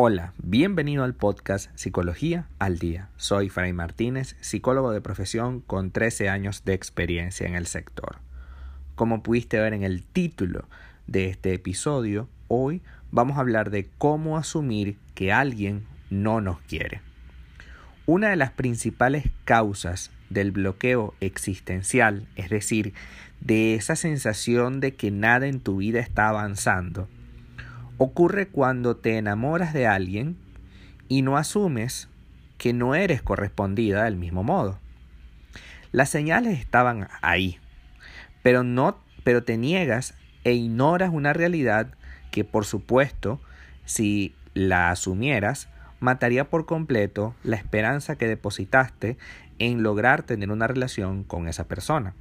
Hola, bienvenido al podcast Psicología al Día. Soy Fray Martínez, psicólogo de profesión con 13 años de experiencia en el sector. Como pudiste ver en el título de este episodio, hoy vamos a hablar de cómo asumir que alguien no nos quiere. Una de las principales causas del bloqueo existencial, es decir, de esa sensación de que nada en tu vida está avanzando, ocurre cuando te enamoras de alguien y no asumes que no eres correspondida del mismo modo. Las señales estaban ahí, pero no pero te niegas e ignoras una realidad que por supuesto, si la asumieras, mataría por completo la esperanza que depositaste en lograr tener una relación con esa persona.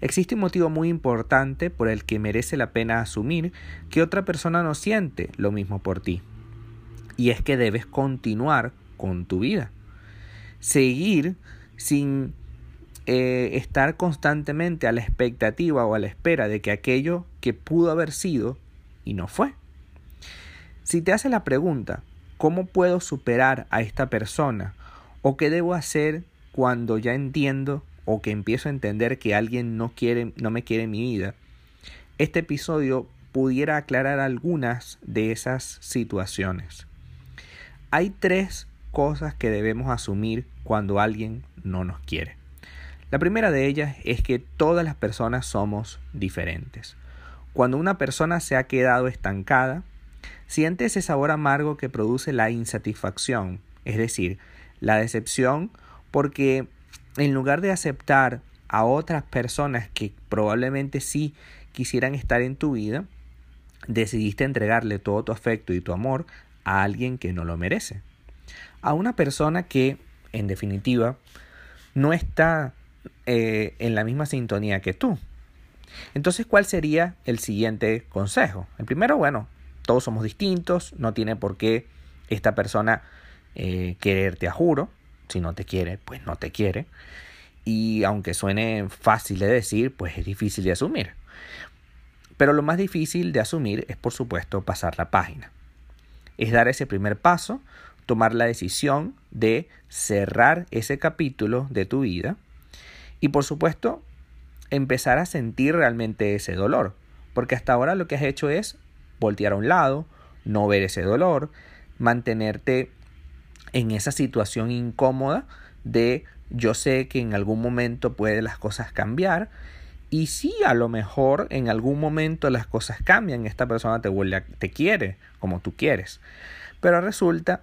Existe un motivo muy importante por el que merece la pena asumir que otra persona no siente lo mismo por ti. Y es que debes continuar con tu vida. Seguir sin eh, estar constantemente a la expectativa o a la espera de que aquello que pudo haber sido y no fue. Si te hace la pregunta, ¿cómo puedo superar a esta persona? ¿O qué debo hacer cuando ya entiendo o que empiezo a entender que alguien no quiere, no me quiere en mi vida, este episodio pudiera aclarar algunas de esas situaciones. Hay tres cosas que debemos asumir cuando alguien no nos quiere. La primera de ellas es que todas las personas somos diferentes. Cuando una persona se ha quedado estancada, siente ese sabor amargo que produce la insatisfacción, es decir, la decepción porque en lugar de aceptar a otras personas que probablemente sí quisieran estar en tu vida, decidiste entregarle todo tu afecto y tu amor a alguien que no lo merece. A una persona que, en definitiva, no está eh, en la misma sintonía que tú. Entonces, ¿cuál sería el siguiente consejo? El primero, bueno, todos somos distintos, no tiene por qué esta persona eh, quererte a juro. Si no te quiere, pues no te quiere. Y aunque suene fácil de decir, pues es difícil de asumir. Pero lo más difícil de asumir es, por supuesto, pasar la página. Es dar ese primer paso, tomar la decisión de cerrar ese capítulo de tu vida y, por supuesto, empezar a sentir realmente ese dolor. Porque hasta ahora lo que has hecho es voltear a un lado, no ver ese dolor, mantenerte en esa situación incómoda de yo sé que en algún momento pueden las cosas cambiar y si a lo mejor en algún momento las cosas cambian, esta persona te vuelve te quiere como tú quieres. Pero resulta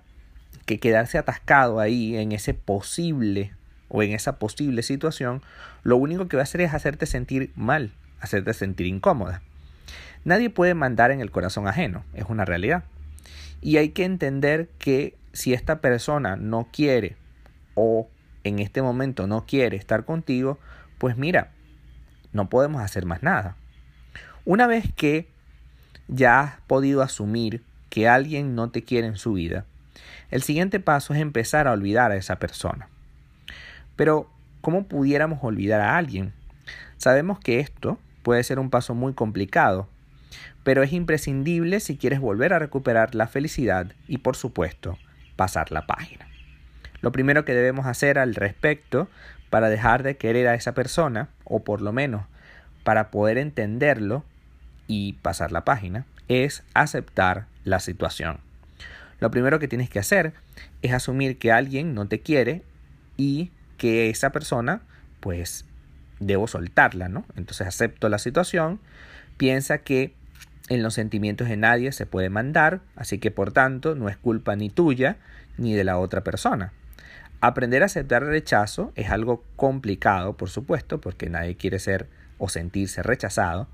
que quedarse atascado ahí en ese posible o en esa posible situación, lo único que va a hacer es hacerte sentir mal, hacerte sentir incómoda. Nadie puede mandar en el corazón ajeno, es una realidad. Y hay que entender que si esta persona no quiere o en este momento no quiere estar contigo, pues mira, no podemos hacer más nada. Una vez que ya has podido asumir que alguien no te quiere en su vida, el siguiente paso es empezar a olvidar a esa persona. Pero, ¿cómo pudiéramos olvidar a alguien? Sabemos que esto puede ser un paso muy complicado, pero es imprescindible si quieres volver a recuperar la felicidad y, por supuesto, pasar la página. Lo primero que debemos hacer al respecto para dejar de querer a esa persona, o por lo menos para poder entenderlo y pasar la página, es aceptar la situación. Lo primero que tienes que hacer es asumir que alguien no te quiere y que esa persona, pues, debo soltarla, ¿no? Entonces acepto la situación, piensa que en los sentimientos de nadie se puede mandar, así que por tanto no es culpa ni tuya ni de la otra persona. Aprender a aceptar el rechazo es algo complicado, por supuesto, porque nadie quiere ser o sentirse rechazado,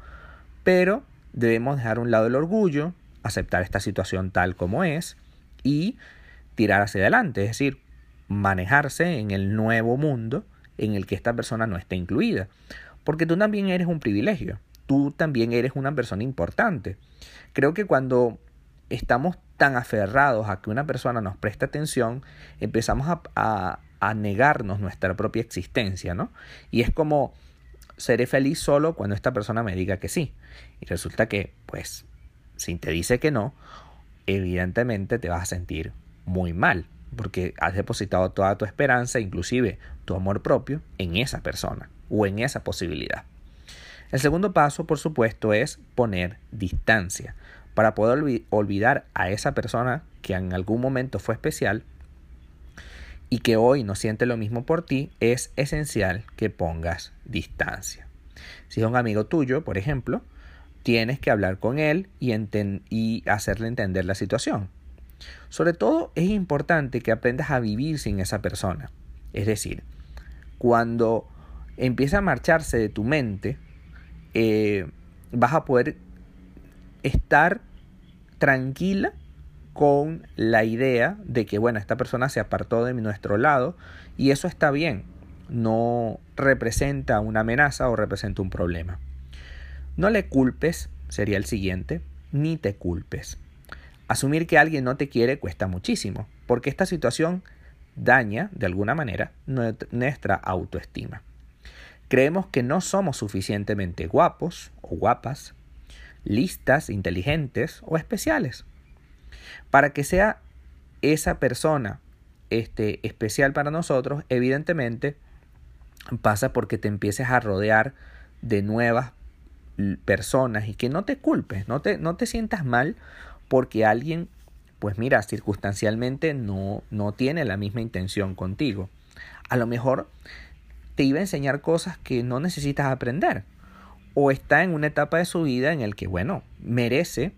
pero debemos dejar a un lado el orgullo, aceptar esta situación tal como es y tirar hacia adelante, es decir, manejarse en el nuevo mundo en el que esta persona no está incluida, porque tú también eres un privilegio tú también eres una persona importante. Creo que cuando estamos tan aferrados a que una persona nos preste atención, empezamos a, a, negarnos nuestra propia existencia, ¿no? Y es como, seré feliz solo cuando esta persona me diga que sí. Y resulta que, pues, si te dice que no, evidentemente te vas a sentir muy mal, porque has depositado toda tu esperanza, inclusive tu amor propio, en esa persona o en esa posibilidad. El segundo paso, por supuesto, es poner distancia para poder olvidar a esa persona que en algún momento fue especial y que hoy no siente lo mismo por ti, es esencial que pongas distancia. Si es un amigo tuyo, por ejemplo, tienes que hablar con él y, y hacerle entender la situación. Sobre todo es importante que aprendas a vivir sin esa persona. Es decir, cuando empieza a marcharse de tu mente, eh, vas a poder estar tranquila con la idea de que, bueno, esta persona se apartó de nuestro lado y eso está bien, no representa una amenaza o representa un problema. No le culpes, sería el siguiente, ni te culpes. Asumir que alguien no te quiere cuesta muchísimo, porque esta situación daña, de alguna manera, nuestra autoestima. Creemos que no somos suficientemente guapos o guapas, listas, inteligentes o especiales. Para que sea esa persona este, especial para nosotros, evidentemente pasa porque te empieces a rodear de nuevas personas y que no te culpes, no te, no te sientas mal porque alguien, pues mira, circunstancialmente no, no tiene la misma intención contigo. A lo mejor te iba a enseñar cosas que no necesitas aprender. O está en una etapa de su vida en el que, bueno, merece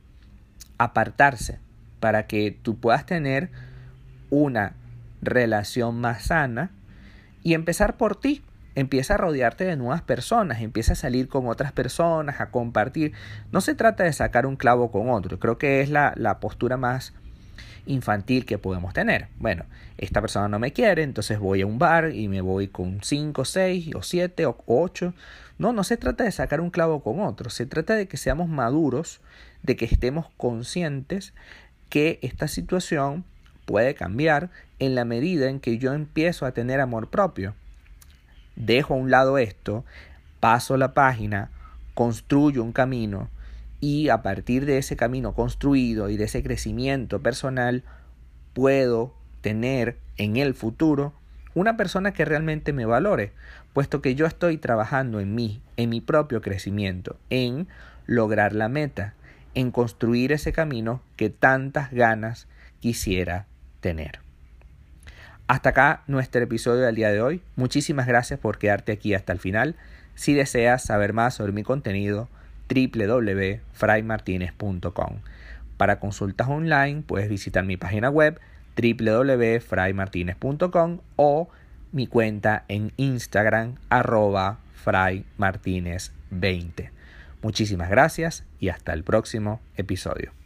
apartarse para que tú puedas tener una relación más sana y empezar por ti. Empieza a rodearte de nuevas personas, empieza a salir con otras personas, a compartir. No se trata de sacar un clavo con otro, creo que es la, la postura más infantil que podemos tener. Bueno, esta persona no me quiere, entonces voy a un bar y me voy con 5, 6 o 7 o 8. No, no se trata de sacar un clavo con otro, se trata de que seamos maduros, de que estemos conscientes que esta situación puede cambiar en la medida en que yo empiezo a tener amor propio. Dejo a un lado esto, paso la página, construyo un camino y a partir de ese camino construido y de ese crecimiento personal puedo tener en el futuro una persona que realmente me valore, puesto que yo estoy trabajando en mí, en mi propio crecimiento, en lograr la meta, en construir ese camino que tantas ganas quisiera tener. Hasta acá nuestro episodio del día de hoy. Muchísimas gracias por quedarte aquí hasta el final. Si deseas saber más sobre mi contenido, www.fraymartinez.com. Para consultas online puedes visitar mi página web www.fraymartinez.com o mi cuenta en Instagram arroba fraymartinez20. Muchísimas gracias y hasta el próximo episodio.